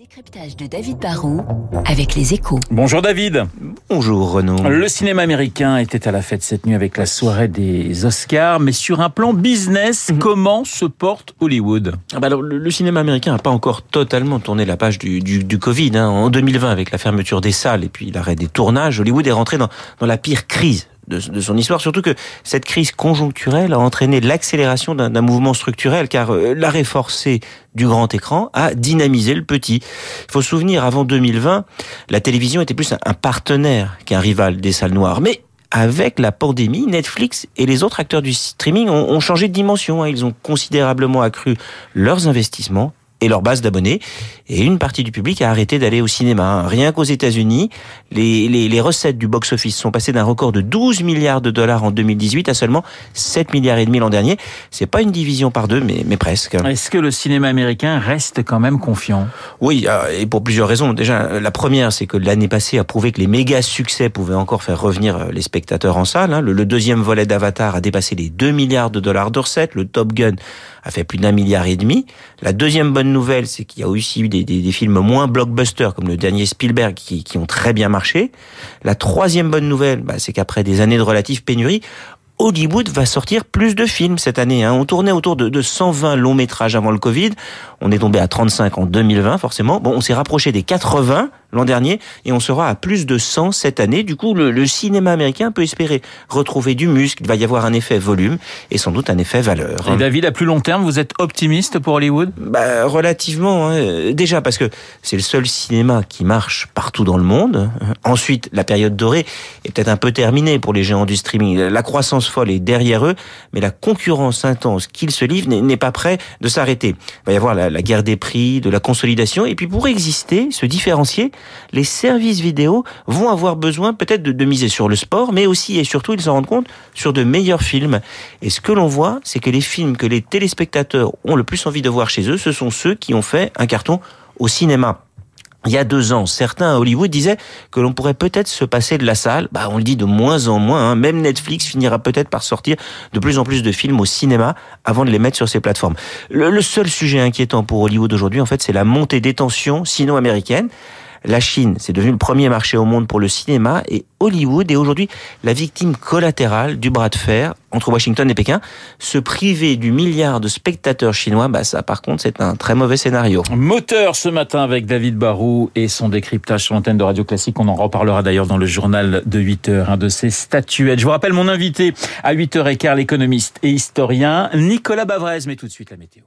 décryptage de David Barrault avec les échos. Bonjour David. Bonjour Renaud. Le cinéma américain était à la fête cette nuit avec la soirée des Oscars, mais sur un plan business, comment se porte Hollywood? Ah bah alors, le, cinéma américain n'a pas encore totalement tourné la page du, du, du Covid. Hein. En 2020, avec la fermeture des salles et puis l'arrêt des tournages, Hollywood est rentré dans, dans la pire crise de, son histoire, surtout que cette crise conjoncturelle a entraîné l'accélération d'un mouvement structurel, car euh, l'arrêt forcé du grand écran a dynamisé le petit. Il faut se souvenir, avant 2020, la télévision était plus un partenaire qu'un rival des salles noires. Mais avec la pandémie, Netflix et les autres acteurs du streaming ont, changé de dimension. Hein. Ils ont considérablement accru leurs investissements et leur base d'abonnés. Et une partie du public a arrêté d'aller au cinéma. Rien qu'aux États-Unis, les, les, les, recettes du box-office sont passées d'un record de 12 milliards de dollars en 2018 à seulement 7 milliards et demi l'an dernier. C'est pas une division par deux, mais, mais presque. Est-ce que le cinéma américain reste quand même confiant? Oui, euh, et pour plusieurs raisons. Déjà, la première, c'est que l'année passée a prouvé que les méga succès pouvaient encore faire revenir euh, les spectateurs en salle. Hein. Le, le deuxième volet d'Avatar a dépassé les 2 milliards de dollars de recettes. Le Top Gun a fait plus d'un milliard et demi. La deuxième bonne nouvelle, c'est qu'il y a aussi eu des, des, films moins blockbusters, comme le dernier Spielberg, qui, qui ont très bien marché. La troisième bonne nouvelle, bah, c'est qu'après des années de relative pénurie, Hollywood va sortir plus de films cette année. Hein. On tournait autour de, de 120 longs métrages avant le Covid. On est tombé à 35 en 2020, forcément. Bon, on s'est rapproché des 80 l'an dernier et on sera à plus de 100 cette année. Du coup, le, le, cinéma américain peut espérer retrouver du muscle. Il va y avoir un effet volume et sans doute un effet valeur. Et David, à plus long terme, vous êtes optimiste pour Hollywood? Bah, Relativement. Hein. Déjà parce que c'est le seul cinéma qui marche partout dans le monde. Ensuite, la période dorée est peut-être un peu terminée pour les géants du streaming. La croissance folle est derrière eux, mais la concurrence intense qu'ils se livrent n'est pas prêt de s'arrêter. Il va y avoir la, la guerre des prix, de la consolidation, et puis pour exister, se différencier, les services vidéo vont avoir besoin peut-être de, miser sur le sport, mais aussi et surtout, ils s'en rendent compte, sur de meilleurs films. Et ce que l'on voit, c'est que les films que les téléspectateurs ont le plus envie de voir chez eux, ce sont ceux qui ont fait un carton au cinéma il y a deux ans, certains à Hollywood disaient que l'on pourrait peut-être se passer de la salle. Bah, on le dit de moins en moins. Hein. Même Netflix finira peut-être par sortir de plus en plus de films au cinéma avant de les mettre sur ses plateformes. Le, le seul sujet inquiétant pour Hollywood aujourd'hui, en fait, c'est la montée des tensions sino-américaines. La Chine, c'est devenu le premier marché au monde pour le cinéma et Hollywood est aujourd'hui la victime collatérale du bras de fer entre Washington et Pékin. Se priver du milliard de spectateurs chinois, bah ça par contre c'est un très mauvais scénario. Moteur ce matin avec David Barou et son décryptage sur l'antenne de Radio Classique. On en reparlera d'ailleurs dans le journal de 8 heures, un de ces statuettes. Je vous rappelle mon invité à 8h15, l'économiste et historien Nicolas Bavrez, mais tout de suite la météo.